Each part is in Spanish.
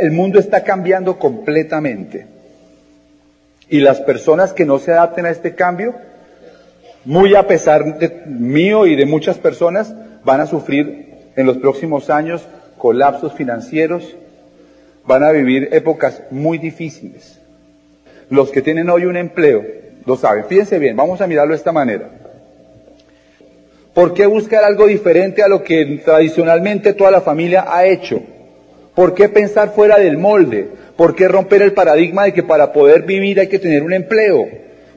El mundo está cambiando completamente. Y las personas que no se adapten a este cambio, muy a pesar de mío y de muchas personas, van a sufrir en los próximos años colapsos financieros, van a vivir épocas muy difíciles. Los que tienen hoy un empleo lo saben. Fíjense bien, vamos a mirarlo de esta manera. ¿Por qué buscar algo diferente a lo que tradicionalmente toda la familia ha hecho? ¿Por qué pensar fuera del molde? ¿Por qué romper el paradigma de que para poder vivir hay que tener un empleo?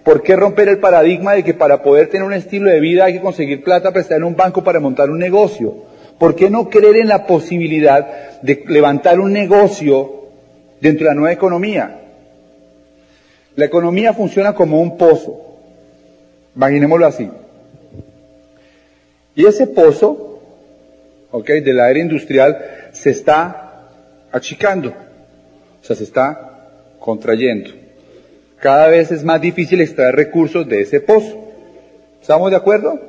¿Por qué romper el paradigma de que para poder tener un estilo de vida hay que conseguir plata prestada en un banco para montar un negocio? ¿Por qué no creer en la posibilidad de levantar un negocio dentro de la nueva economía? La economía funciona como un pozo. Imaginémoslo así. Y ese pozo, ok, de la era industrial se está achicando. O sea, se está contrayendo. Cada vez es más difícil extraer recursos de ese pozo. ¿Estamos de acuerdo?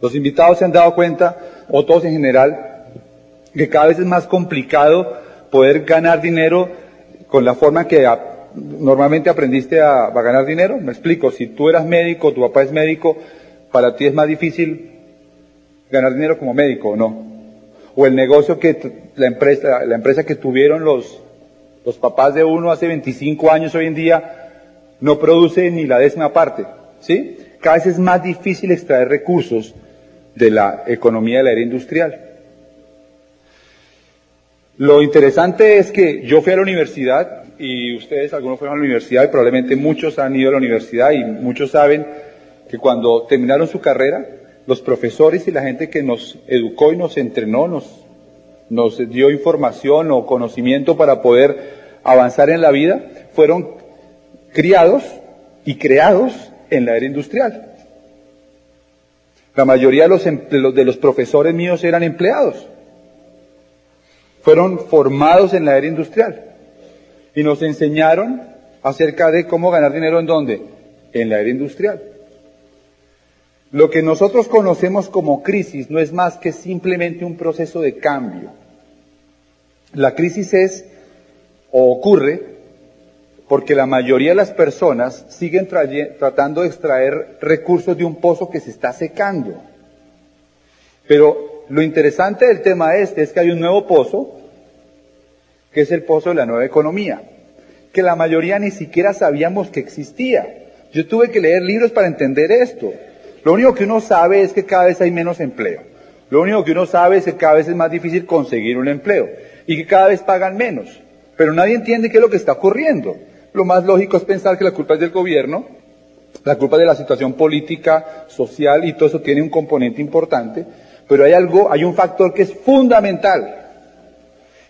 Los invitados se han dado cuenta, o todos en general, que cada vez es más complicado poder ganar dinero con la forma que normalmente aprendiste a, ganar dinero. Me explico, si tú eras médico, tu papá es médico, para ti es más difícil ganar dinero como médico o no. O el negocio que la empresa, la empresa que tuvieron los, los papás de uno hace 25 años hoy en día no produce ni la décima parte. ¿Sí? Cada vez es más difícil extraer recursos de la economía de la era industrial. Lo interesante es que yo fui a la universidad y ustedes, algunos fueron a la universidad y probablemente muchos han ido a la universidad y muchos saben que cuando terminaron su carrera, los profesores y la gente que nos educó y nos entrenó, nos, nos dio información o conocimiento para poder avanzar en la vida, fueron criados y creados en la era industrial. La mayoría de los, de los profesores míos eran empleados. Fueron formados en la era industrial y nos enseñaron acerca de cómo ganar dinero en dónde? En la era industrial. Lo que nosotros conocemos como crisis no es más que simplemente un proceso de cambio. La crisis es o ocurre porque la mayoría de las personas siguen tratando de extraer recursos de un pozo que se está secando. Pero lo interesante del tema este es que hay un nuevo pozo, que es el pozo de la nueva economía, que la mayoría ni siquiera sabíamos que existía. Yo tuve que leer libros para entender esto. Lo único que uno sabe es que cada vez hay menos empleo. Lo único que uno sabe es que cada vez es más difícil conseguir un empleo y que cada vez pagan menos. Pero nadie entiende qué es lo que está ocurriendo. Lo más lógico es pensar que la culpa es del gobierno, la culpa es de la situación política, social y todo eso tiene un componente importante, pero hay algo, hay un factor que es fundamental.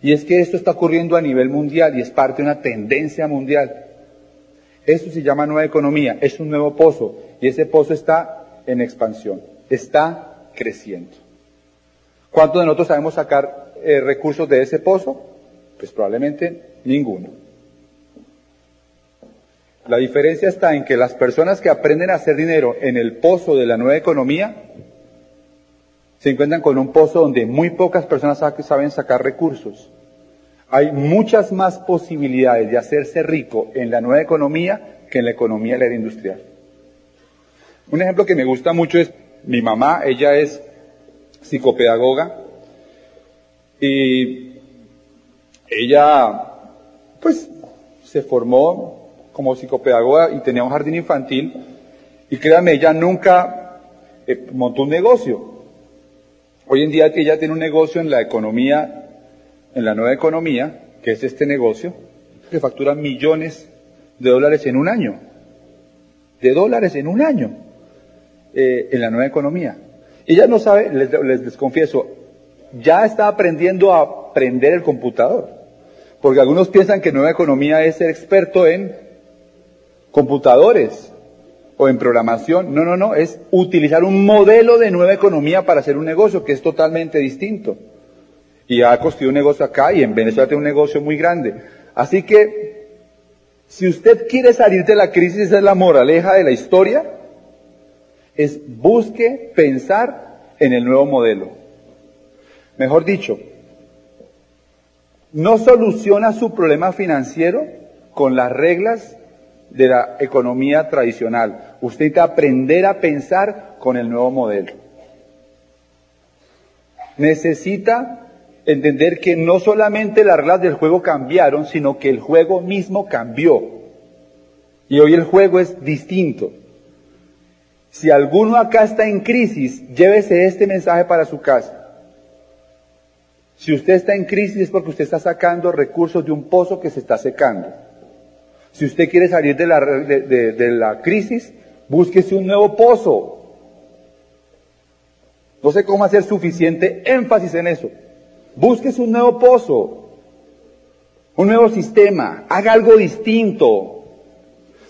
Y es que esto está ocurriendo a nivel mundial y es parte de una tendencia mundial. Esto se llama nueva economía, es un nuevo pozo y ese pozo está en expansión, está creciendo. ¿Cuántos de nosotros sabemos sacar eh, recursos de ese pozo? Pues probablemente ninguno. La diferencia está en que las personas que aprenden a hacer dinero en el pozo de la nueva economía se encuentran con un pozo donde muy pocas personas saben sacar recursos. Hay muchas más posibilidades de hacerse rico en la nueva economía que en la economía de la era industrial. Un ejemplo que me gusta mucho es mi mamá, ella es psicopedagoga y ella pues se formó como psicopedagoga y tenía un jardín infantil y créanme, ella nunca eh, montó un negocio. Hoy en día ella tiene un negocio en la economía, en la nueva economía, que es este negocio, que factura millones de dólares en un año. De dólares en un año. Eh, en la nueva economía. Ella no sabe, les, les, confieso, ya está aprendiendo a aprender el computador. Porque algunos piensan que nueva economía es ser experto en computadores o en programación. No, no, no, es utilizar un modelo de nueva economía para hacer un negocio que es totalmente distinto. Y ha construido un negocio acá y en Venezuela tiene un negocio muy grande. Así que, si usted quiere salir de la crisis, esa es la moraleja de la historia, es busque pensar en el nuevo modelo. Mejor dicho, no soluciona su problema financiero con las reglas de la economía tradicional. Usted que aprender a pensar con el nuevo modelo. Necesita entender que no solamente las reglas del juego cambiaron, sino que el juego mismo cambió. Y hoy el juego es distinto. Si alguno acá está en crisis, llévese este mensaje para su casa. Si usted está en crisis es porque usted está sacando recursos de un pozo que se está secando. Si usted quiere salir de la, crisis, búsquese un nuevo pozo. No sé cómo hacer suficiente énfasis en eso. Búsquese un nuevo pozo, un nuevo sistema, haga algo distinto.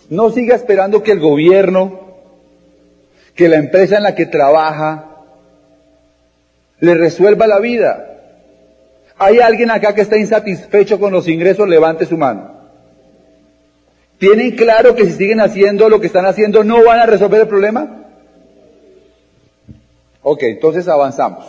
No siga esperando que el gobierno, que la empresa en la que trabaja, le resuelva la vida. ¿Hay alguien acá que está insatisfecho con los ingresos? Levante su mano. ¿Tienen claro que si siguen haciendo lo que están haciendo no van a resolver el problema? Ok, entonces avanzamos.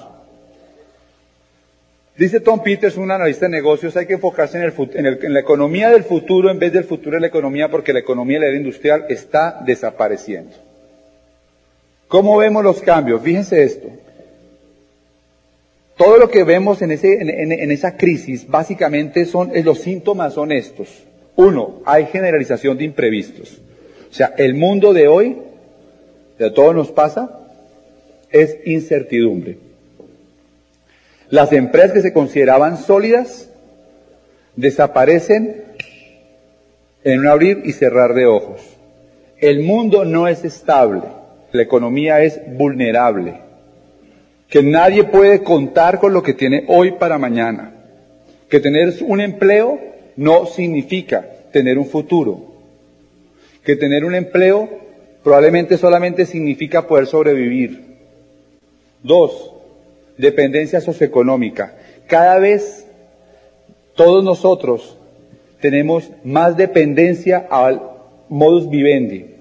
Dice Tom Peters, un analista de negocios, hay que enfocarse en, el, en, la economía del futuro en vez del futuro de la economía porque la economía de la era industrial está desapareciendo. ¿Cómo vemos los cambios? Fíjense esto. Todo lo que vemos en, esa crisis básicamente son, los síntomas son estos. Uno, hay generalización de imprevistos. O sea, el mundo de hoy, de todo nos pasa, es incertidumbre. Las empresas que se consideraban sólidas desaparecen en un abrir y cerrar de ojos. El mundo no es estable, la economía es vulnerable que nadie puede contar con lo que tiene hoy para mañana, que tener un empleo no significa tener un futuro, que tener un empleo probablemente solamente significa poder sobrevivir. Dos, dependencia socioeconómica. Cada vez todos nosotros tenemos más dependencia al modus vivendi.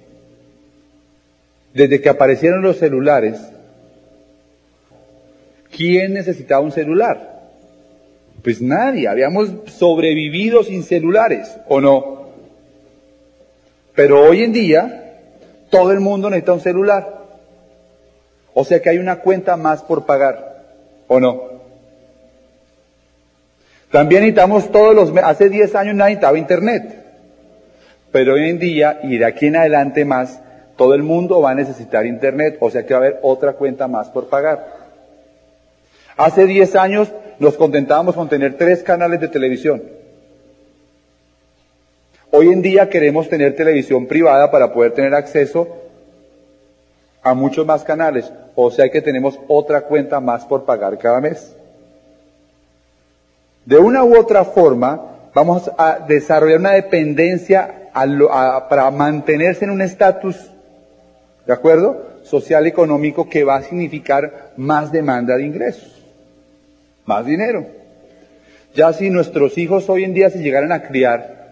Desde que aparecieron los celulares, ¿Quién necesitaba un celular? Pues nadie, habíamos sobrevivido sin celulares, ¿o no? Pero hoy en día, todo el mundo necesita un celular. O sea que hay una cuenta más por pagar, ¿o no? También necesitamos todos los hace 10 años nadie necesitaba internet. Pero hoy en día, y de aquí en adelante más, todo el mundo va a necesitar internet, o sea que va a haber otra cuenta más por pagar. Hace 10 años nos contentábamos con tener tres canales de televisión. Hoy en día queremos tener televisión privada para poder tener acceso a muchos más canales. O sea que tenemos otra cuenta más por pagar cada mes. De una u otra forma, vamos a desarrollar una dependencia para mantenerse en un estatus, ¿de acuerdo? Social económico que va a significar más demanda de ingresos más dinero. Ya si nuestros hijos hoy en día se llegaran a criar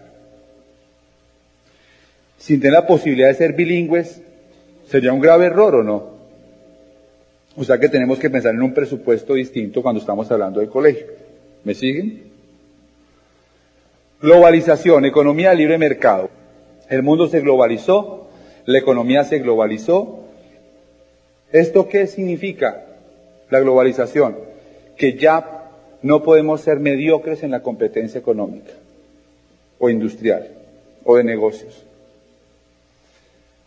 sin tener la posibilidad de ser bilingües, sería un grave error o no. O sea que tenemos que pensar en un presupuesto distinto cuando estamos hablando de colegio. ¿Me siguen? Globalización, economía de libre mercado. El mundo se globalizó, la economía se globalizó. ¿Esto qué significa? La globalización que ya no podemos ser mediocres en la competencia económica o industrial o de negocios.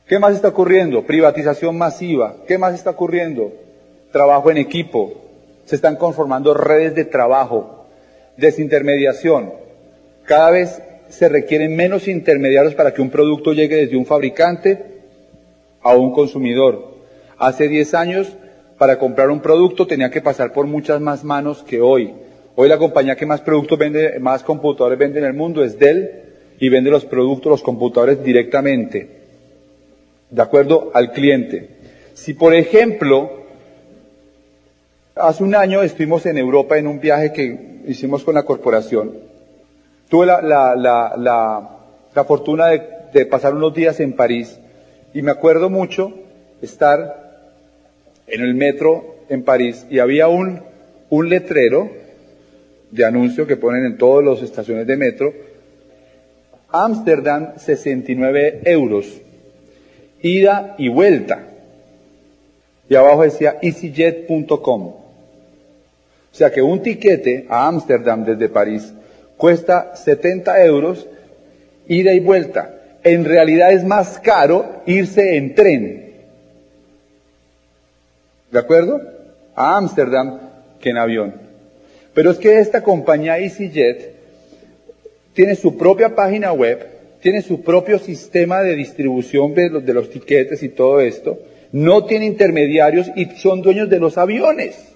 ¿Qué más está ocurriendo? Privatización masiva. ¿Qué más está ocurriendo? Trabajo en equipo. Se están conformando redes de trabajo, desintermediación. Cada vez se requieren menos intermediarios para que un producto llegue desde un fabricante a un consumidor. Hace 10 años para comprar un producto tenía que pasar por muchas más manos que hoy. Hoy la compañía que más productos vende, más computadores vende en el mundo es Dell y vende los productos, los computadores directamente, de acuerdo al cliente. Si por ejemplo, hace un año estuvimos en Europa en un viaje que hicimos con la corporación, tuve la, la, la, la fortuna de, de pasar unos días en París y me acuerdo mucho estar en el metro en París y había un, un letrero de anuncio que ponen en todas las estaciones de metro. Ámsterdam, 69 euros. Ida y vuelta. Y abajo decía easyjet.com. O sea que un tiquete a Ámsterdam desde París cuesta 70 euros ida y vuelta. En realidad es más caro irse en tren. ¿De acuerdo? A Ámsterdam que en avión. Pero es que esta compañía EasyJet tiene su propia página web, tiene su propio sistema de distribución de los, de los tiquetes y todo esto, no tiene intermediarios y son dueños de los aviones.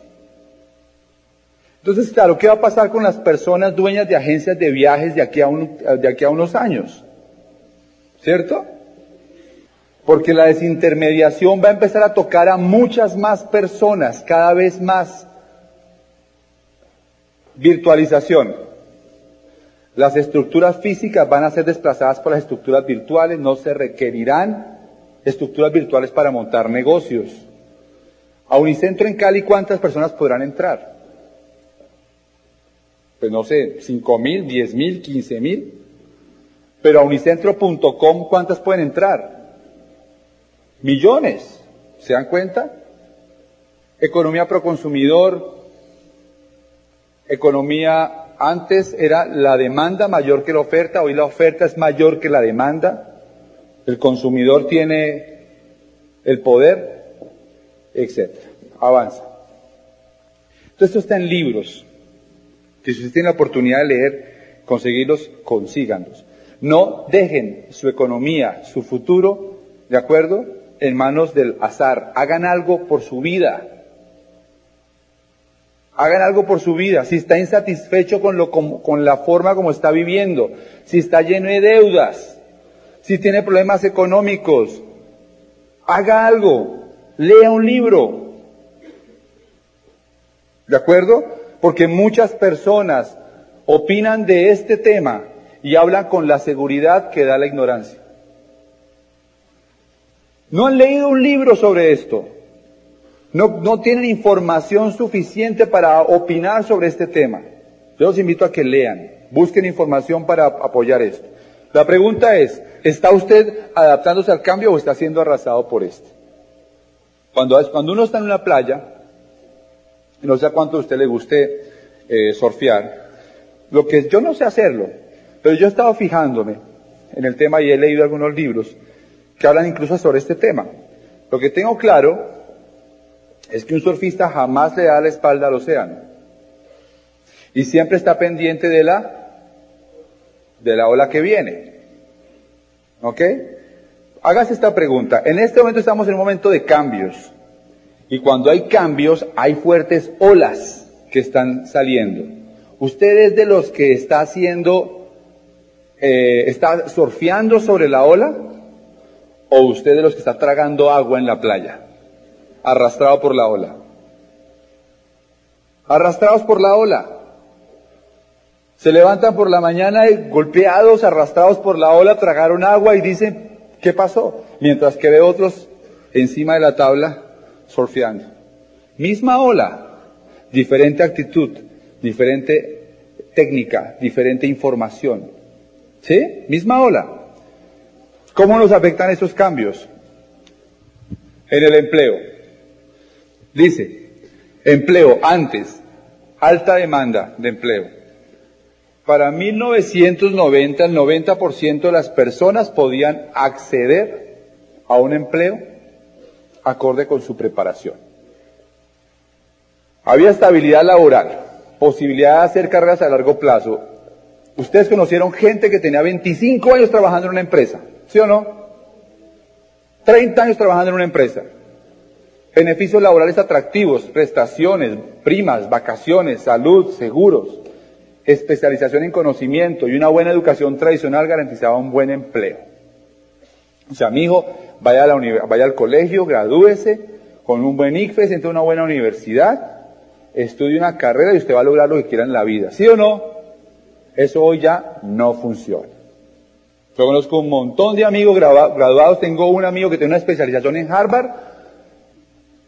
Entonces, claro, ¿qué va a pasar con las personas dueñas de agencias de viajes de aquí a, unos años? ¿Cierto? Porque la desintermediación va a empezar a tocar a muchas más personas, cada vez más. Virtualización. Las estructuras físicas van a ser desplazadas por las estructuras virtuales, no se requerirán estructuras virtuales para montar negocios. A Unicentro en Cali, ¿cuántas personas podrán entrar? Pues no sé, cinco mil, diez mil, quince mil. Pero a unicentro.com, ¿cuántas pueden entrar? Millones. ¿Se dan cuenta? Economía pro consumidor, economía antes era la demanda mayor que la oferta, hoy la oferta es mayor que la demanda, el consumidor tiene el poder, etc. Avanza. Entonces esto está en libros. Si usted tiene la oportunidad de leer, conseguirlos, consíganlos. No dejen su economía, su futuro, ¿de acuerdo?, en manos del azar. Hagan algo por su vida. Hagan algo por su vida. Si está insatisfecho con, lo, con, la forma como está viviendo, si está lleno de deudas, si tiene problemas económicos, haga algo. Lea un libro. ¿De acuerdo? Porque muchas personas opinan de este tema y hablan con la seguridad que da la ignorancia. No han leído un libro sobre esto. No, no tienen información suficiente para opinar sobre este tema. Yo los invito a que lean, busquen información para apoyar esto. La pregunta es, ¿está usted adaptándose al cambio o está siendo arrasado por este? Cuando, cuando uno está en una playa, no sé a cuánto a usted le guste eh, surfear, lo que yo no sé hacerlo, pero yo he estado fijándome en el tema y he leído algunos libros que hablan incluso sobre este tema. Lo que tengo claro es que un surfista jamás le da la espalda al océano. Y siempre está pendiente de la, de la ola que viene. ¿Ok? Hágase esta pregunta. En este momento estamos en un momento de cambios. Y cuando hay cambios, hay fuertes olas que están saliendo. Usted es de los que está haciendo, eh, está surfeando sobre la ola, o usted de los que está tragando agua en la playa arrastrado por la ola. Arrastrados por la ola. Se levantan por la mañana y golpeados, arrastrados por la ola, tragaron agua y dicen, ¿qué pasó? Mientras que ve otros encima de la tabla surfeando. Misma ola, diferente actitud, diferente técnica, diferente información. ¿Sí? Misma ola. ¿Cómo nos afectan esos cambios? En el empleo. Dice, empleo antes, alta demanda de empleo. Para 1990 el 90% de las personas podían acceder a un empleo acorde con su preparación. Había estabilidad laboral, posibilidad de hacer carreras a largo plazo. Ustedes conocieron gente que tenía 25 años trabajando en una empresa, ¿sí o no? 30 años trabajando en una empresa. Beneficios laborales atractivos, prestaciones, primas, vacaciones, salud, seguros, especialización en conocimiento y una buena educación tradicional garantizaba un buen empleo. O sea, mi hijo vaya, a la vaya al colegio, gradúese con un buen ICFES, entre una buena universidad, estudie una carrera y usted va a lograr lo que quiera en la vida. ¿Sí o no? Eso hoy ya no funciona. Yo conozco un montón de amigos graduados. Tengo un amigo que tiene una especialización en Harvard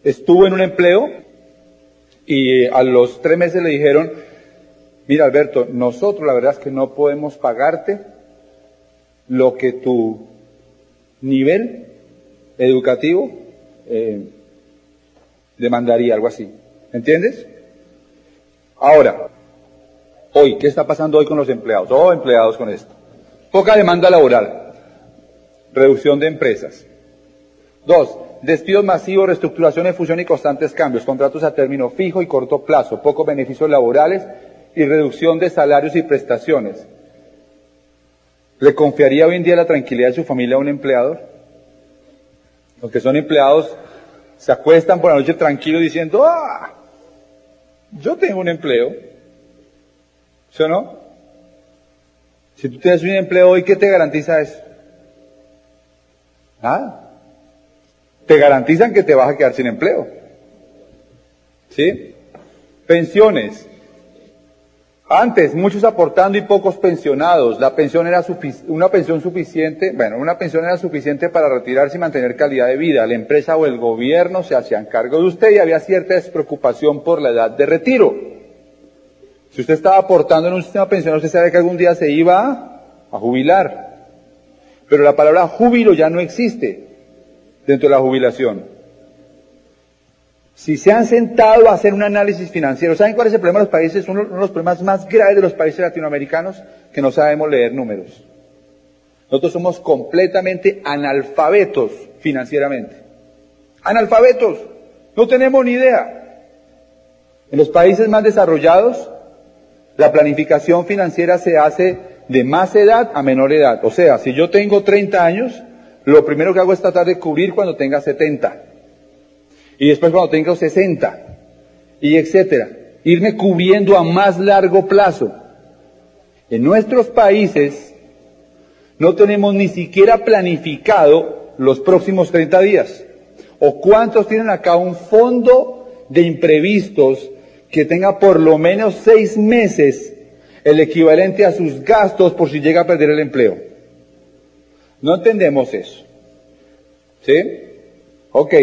estuvo en un empleo y a los tres meses le dijeron, mira Alberto, nosotros la verdad es que no podemos pagarte lo que tu nivel educativo eh, demandaría, algo así. ¿Entiendes? Ahora, hoy, ¿qué está pasando hoy con los empleados? Oh, empleados con esto. Poca demanda laboral. Reducción de empresas. Dos, despidos masivos, reestructuraciones, fusión y constantes cambios. Contratos a término fijo y corto plazo. Pocos beneficios laborales y reducción de salarios y prestaciones. ¿Le confiaría hoy en día la tranquilidad de su familia a un empleador? Los que son empleados se acuestan por la noche tranquilos diciendo, ah, yo tengo un empleo. ¿Sí o no? Si tú tienes un empleo hoy, ¿qué te garantiza eso? Nada. Te garantizan que te vas a quedar sin empleo. ¿Sí? Pensiones. Antes, muchos aportando y pocos pensionados. La pensión era una pensión suficiente, bueno, una pensión era suficiente para retirarse y mantener calidad de vida. La empresa o el gobierno se hacían cargo de usted y había cierta despreocupación por la edad de retiro. Si usted estaba aportando en un sistema pensional, usted sabe que algún día se iba a jubilar. Pero la palabra júbilo ya no existe dentro de la jubilación. Si se han sentado a hacer un análisis financiero, ¿saben cuál es el problema de los países? Uno, de los problemas más graves de los países latinoamericanos, que no sabemos leer números. Nosotros somos completamente analfabetos financieramente. Analfabetos. No tenemos ni idea. En los países más desarrollados, la planificación financiera se hace de más edad a menor edad. O sea, si yo tengo 30 años, lo primero que hago es tratar de cubrir cuando tenga 70 y después cuando tenga 60 y etcétera. Irme cubriendo a más largo plazo. En nuestros países no tenemos ni siquiera planificado los próximos 30 días. ¿O cuántos tienen acá un fondo de imprevistos que tenga por lo menos seis meses el equivalente a sus gastos por si llega a perder el empleo? No entendemos eso. ¿Sí? Ok,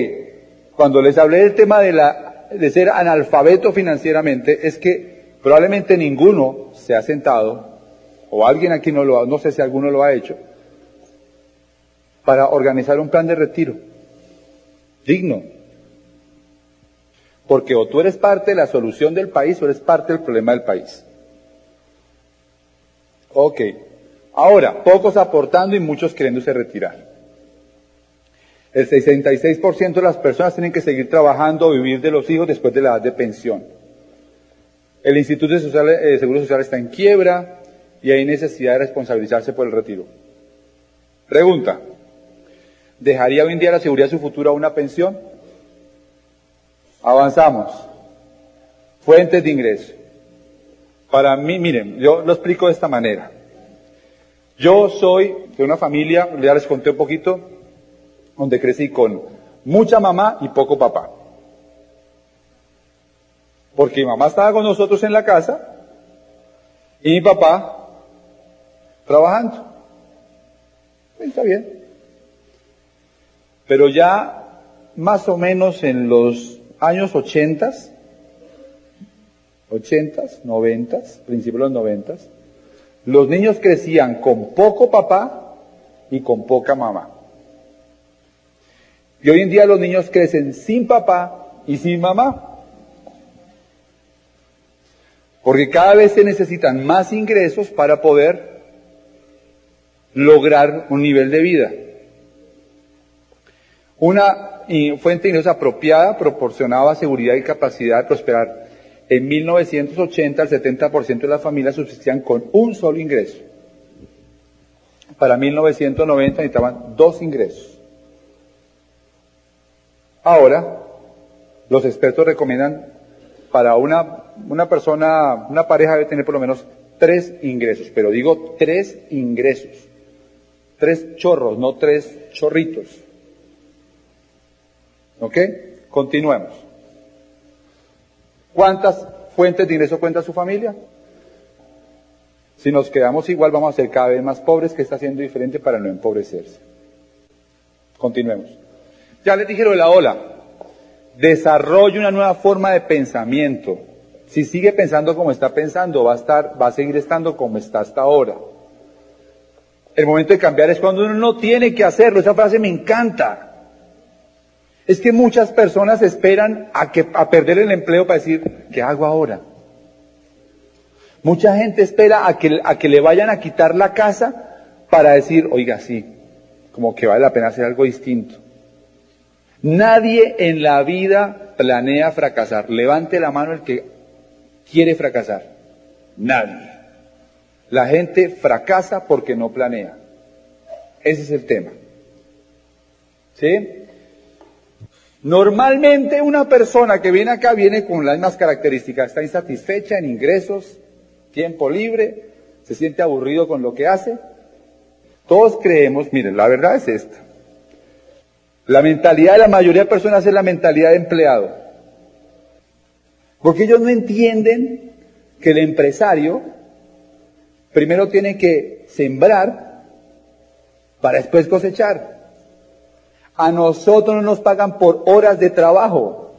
cuando les hablé del tema de, la, de ser analfabeto financieramente, es que probablemente ninguno se ha sentado, o alguien aquí no lo ha, no sé si alguno lo ha hecho, para organizar un plan de retiro digno. Porque o tú eres parte de la solución del país o eres parte del problema del país. Ok. Ahora, pocos aportando y muchos queriéndose retirar. El 66% de las personas tienen que seguir trabajando o vivir de los hijos después de la edad de pensión. El Instituto de, Seguro Social está en quiebra y hay necesidad de responsabilizarse por el retiro. Pregunta. ¿Dejaría hoy en día la seguridad de su futuro a una pensión? Avanzamos. Fuentes de ingreso. Para mí, miren, yo lo explico de esta manera. Yo soy de una familia, ya les conté un poquito, donde crecí con mucha mamá y poco papá. Porque mi mamá estaba con nosotros en la casa y mi papá trabajando. Está bien. Pero ya más o menos en los años ochentas, ochentas, noventas, principios de los noventas, los niños crecían con poco papá y con poca mamá. Y hoy en día los niños crecen sin papá y sin mamá. Porque cada vez se necesitan más ingresos para poder lograr un nivel de vida. Una fuente de ingresos apropiada proporcionaba seguridad y capacidad de prosperar. En 1980 el 70% de las familias subsistían con un solo ingreso. Para 1990 necesitaban dos ingresos. Ahora, los expertos recomiendan para una, una persona, una pareja debe tener por lo menos tres ingresos, pero digo tres ingresos. Tres chorros, no tres chorritos. ¿Ok? Continuemos. ¿Cuántas fuentes de ingreso cuenta su familia? Si nos quedamos igual, vamos a ser cada vez más pobres, que está haciendo diferente para no empobrecerse. Continuemos. Ya les dije de la ola. Desarrolle una nueva forma de pensamiento. Si sigue pensando como está pensando, va a estar, va a seguir estando como está hasta ahora. El momento de cambiar es cuando uno no tiene que hacerlo. Esa frase me encanta. Es que muchas personas esperan a, que, a perder el empleo para decir, ¿qué hago ahora? Mucha gente espera a que, a que le vayan a quitar la casa para decir, oiga, sí, como que vale la pena hacer algo distinto. Nadie en la vida planea fracasar. Levante la mano el que quiere fracasar. Nadie. La gente fracasa porque no planea. Ese es el tema. ¿Sí? Normalmente una persona que viene acá viene con las mismas características. Está insatisfecha en ingresos, tiempo libre, se siente aburrido con lo que hace. Todos creemos, miren, la verdad es esta. La mentalidad de la mayoría de personas es la mentalidad de empleado. Porque ellos no entienden que el empresario primero tiene que sembrar para después cosechar. A nosotros no nos pagan por horas de trabajo.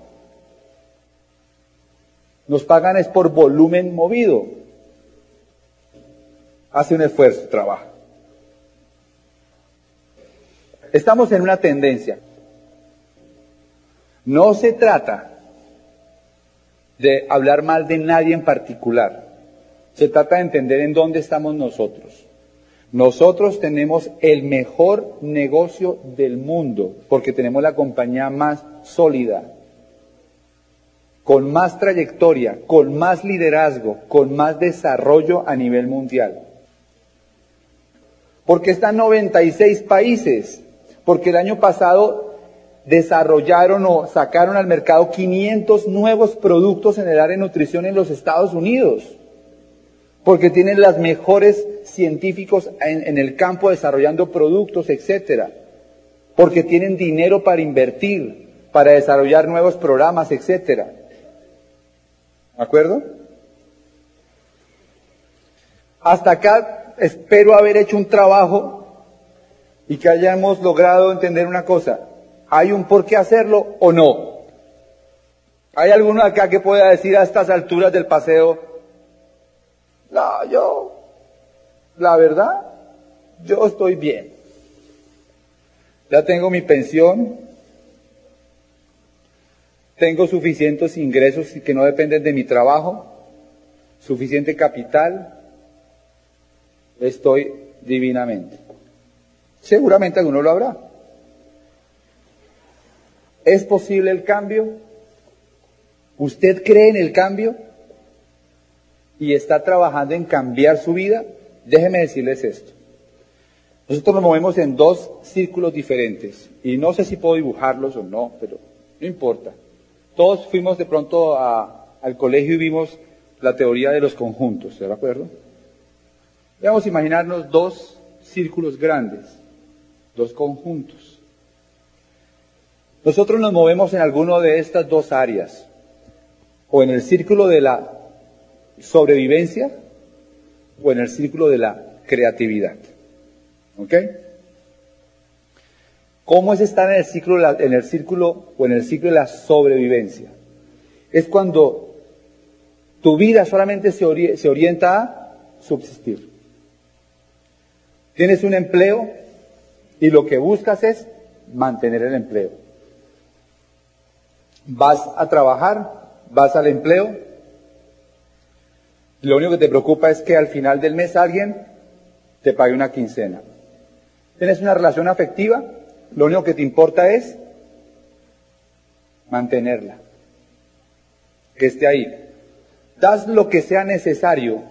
Nos pagan es por volumen movido. Hace un esfuerzo, trabaja. Estamos en una tendencia. No se trata de hablar mal de nadie en particular. Se trata de entender en dónde estamos nosotros. Nosotros tenemos el mejor negocio del mundo porque tenemos la compañía más sólida, con más trayectoria, con más liderazgo, con más desarrollo a nivel mundial. Porque están 96 países, porque el año pasado desarrollaron o sacaron al mercado 500 nuevos productos en el área de nutrición en los Estados Unidos porque tienen las mejores científicos en, el campo desarrollando productos, etcétera, porque tienen dinero para invertir, para desarrollar nuevos programas, etcétera. ¿De acuerdo? Hasta acá espero haber hecho un trabajo y que hayamos logrado entender una cosa. ¿Hay un por qué hacerlo o no? ¿Hay alguno acá que pueda decir a estas alturas del paseo, no, yo, la verdad, yo estoy bien. Ya tengo mi pensión, tengo suficientes ingresos que no dependen de mi trabajo, suficiente capital, estoy divinamente. Seguramente alguno lo habrá. ¿Es posible el cambio? ¿Usted cree en el cambio? y está trabajando en cambiar su vida, déjeme decirles esto. Nosotros nos movemos en dos círculos diferentes y no sé si puedo dibujarlos o no, pero no importa. Todos fuimos de pronto al colegio y vimos la teoría de los conjuntos, ¿de acuerdo? Vamos a imaginarnos dos círculos grandes, dos conjuntos. Nosotros nos movemos en alguno de estas dos áreas, o en el círculo de la sobrevivencia o en el círculo de la creatividad. ¿Ok? ¿Cómo es estar en el círculo, en el círculo o en el ciclo de la sobrevivencia? Es cuando tu vida solamente se, se orienta a subsistir. Tienes un empleo y lo que buscas es mantener el empleo. Vas a trabajar, vas al empleo, lo único que te preocupa es que al final del mes alguien te pague una quincena. Tienes una relación afectiva, lo único que te importa es mantenerla, que esté ahí. Das lo que sea necesario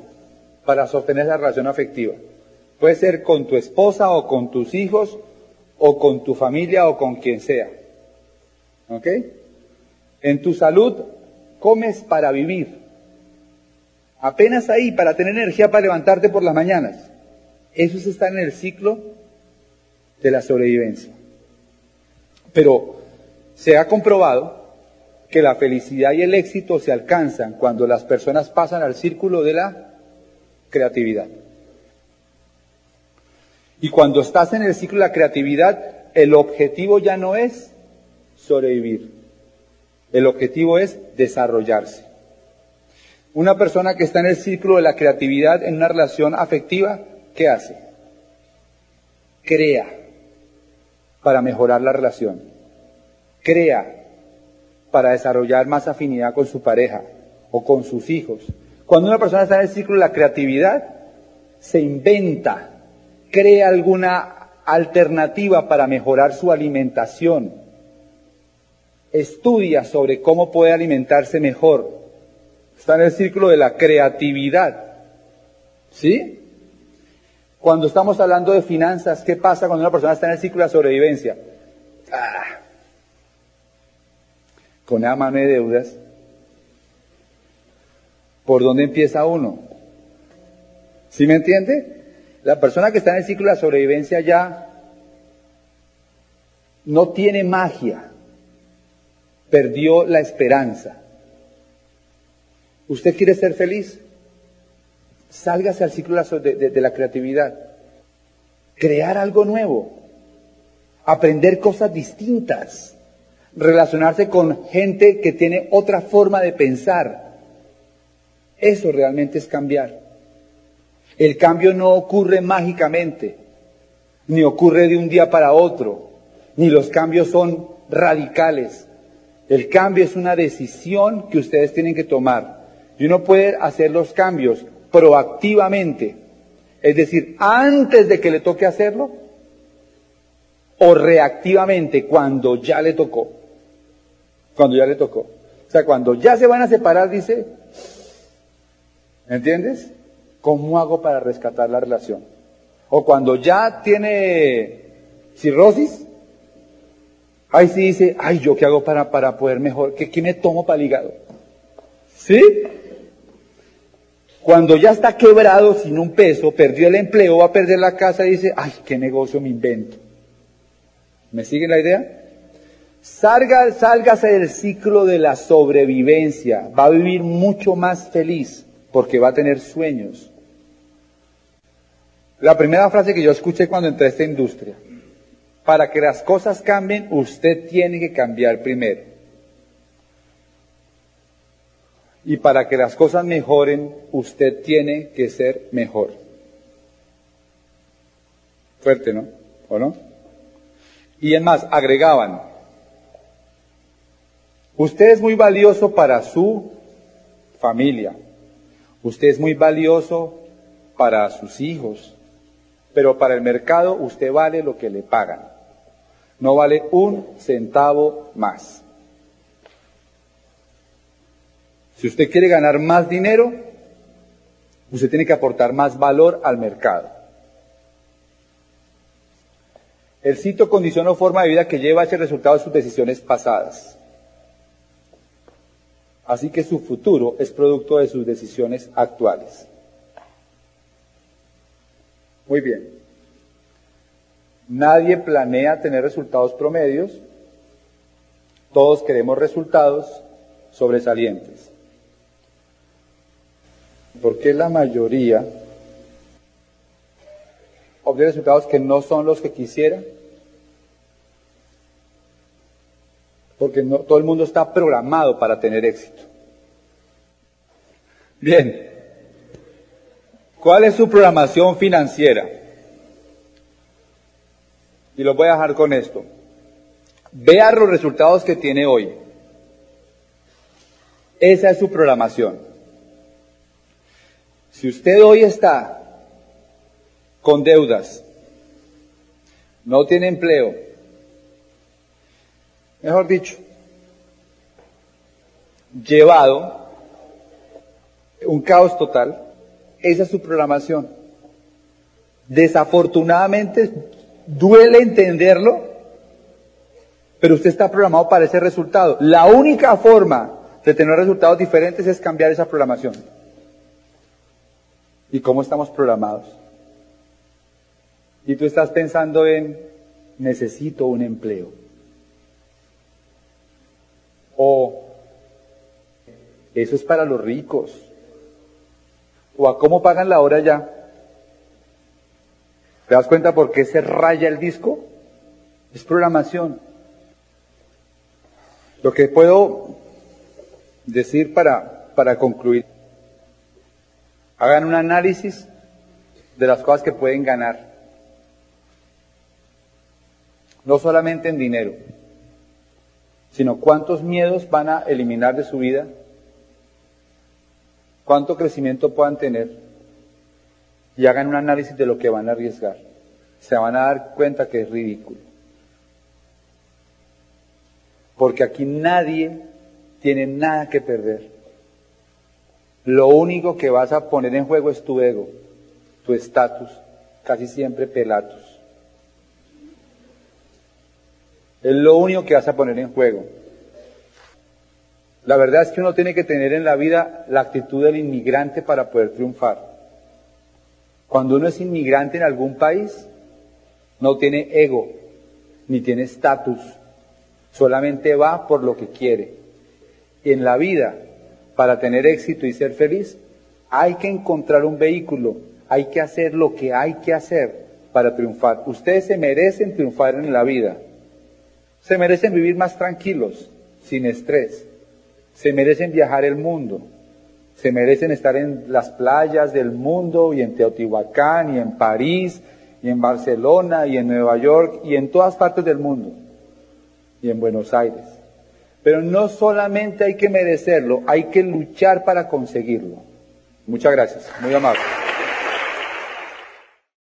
para sostener esa relación afectiva. Puede ser con tu esposa o con tus hijos o con tu familia o con quien sea. ¿Ok? En tu salud comes para vivir. Apenas ahí para tener energía para levantarte por las mañanas. Eso es en el ciclo de la sobrevivencia. Pero se ha comprobado que la felicidad y el éxito se alcanzan cuando las personas pasan al círculo de la creatividad. Y cuando estás en el ciclo de la creatividad, el objetivo ya no es sobrevivir. El objetivo es desarrollarse. Una persona que está en el ciclo de la creatividad en una relación afectiva, ¿qué hace? Crea para mejorar la relación. Crea para desarrollar más afinidad con su pareja o con sus hijos. Cuando una persona está en el ciclo de la creatividad, se inventa, crea alguna alternativa para mejorar su alimentación, estudia sobre cómo puede alimentarse mejor. Está en el círculo de la creatividad. ¿Sí? Cuando estamos hablando de finanzas, ¿qué pasa cuando una persona está en el ciclo de sobrevivencia? Ah, con la mano de deudas, ¿por dónde empieza uno? ¿Sí me entiende? La persona que está en el ciclo de la sobrevivencia ya no tiene magia, perdió la esperanza. ¿Usted quiere ser feliz? Sálgase al ciclo de, la creatividad. Crear algo nuevo. Aprender cosas distintas. Relacionarse con gente que tiene otra forma de pensar. Eso realmente es cambiar. El cambio no ocurre mágicamente, ni ocurre de un día para otro, ni los cambios son radicales. El cambio es una decisión que ustedes tienen que tomar. Y uno puede hacer los cambios proactivamente, es decir, antes de que le toque hacerlo, o reactivamente cuando ya le tocó. Cuando ya le tocó. O sea, cuando ya se van a separar, dice, ¿entiendes? ¿Cómo hago para rescatar la relación? O cuando ya tiene cirrosis, ahí sí dice, ay, ¿yo qué hago para, para poder mejor? ¿Qué, ¿Qué me tomo para el hígado? ¿Sí? Cuando ya está quebrado sin un peso, perdió el empleo, va a perder la casa y dice, ay, qué negocio me invento. ¿Me sigue la idea? Salga, sálgase del ciclo de la sobrevivencia, va a vivir mucho más feliz porque va a tener sueños. La primera frase que yo escuché cuando entré a esta industria, para que las cosas cambien, usted tiene que cambiar primero. Y para que las cosas mejoren, usted tiene que ser mejor. Fuerte, ¿no? ¿O no? Y es más, agregaban, usted es muy valioso para su familia, usted es muy valioso para sus hijos, pero para el mercado usted vale lo que le pagan. No vale un centavo más. Si usted quiere ganar más dinero, usted tiene que aportar más valor al mercado. El sitio condiciona forma de vida que lleva a ese resultado de sus decisiones pasadas. Así que su futuro es producto de sus decisiones actuales. Muy bien. Nadie planea tener resultados promedios. Todos queremos resultados sobresalientes. ¿Por qué la mayoría obtiene resultados que no son los que quisiera? Porque todo el mundo está programado para tener éxito. Bien, ¿Cuál es su programación financiera? Y lo voy a dejar con esto. Vea los resultados que tiene hoy. Esa es su programación. Si usted hoy está con deudas, no tiene empleo, mejor dicho, llevado, un caos total, esa es su programación. Desafortunadamente, duele entenderlo, pero usted está programado para ese resultado. La única forma de tener resultados diferentes es cambiar esa programación. ¿Y cómo estamos programados? Y tú estás pensando en, necesito un empleo. O, eso es para los ricos o a cómo pagan la hora ya. ¿Te das cuenta por qué se raya el disco? Es programación. Lo que puedo decir para, para concluir Hagan un análisis de las cosas que pueden ganar. No solamente en dinero, sino cuántos miedos van a eliminar de su vida, cuánto crecimiento puedan tener y hagan un análisis de lo que van a arriesgar. Se van a dar cuenta que es ridículo. Porque aquí nadie tiene nada que perder. Lo único que vas a poner en juego es tu ego, tu estatus, casi siempre pelatos. Es lo único que vas a poner en juego. La verdad es que uno tiene que tener en la vida la actitud del inmigrante para poder triunfar. Cuando uno es inmigrante en algún país, no tiene ego, ni tiene estatus, solamente va por lo que quiere. Y en la vida, para tener éxito y ser feliz, hay que encontrar un vehículo, hay que hacer lo que hay que hacer para triunfar. Ustedes se merecen triunfar en la vida. Se merecen vivir más tranquilos, sin estrés. Se merecen viajar el mundo. Se merecen estar en las playas del mundo y en Teotihuacán y en París y en Barcelona y en Nueva York y en todas partes del mundo y en Buenos Aires. Pero no solamente hay que merecerlo, hay que luchar para conseguirlo. Muchas gracias, muy amable.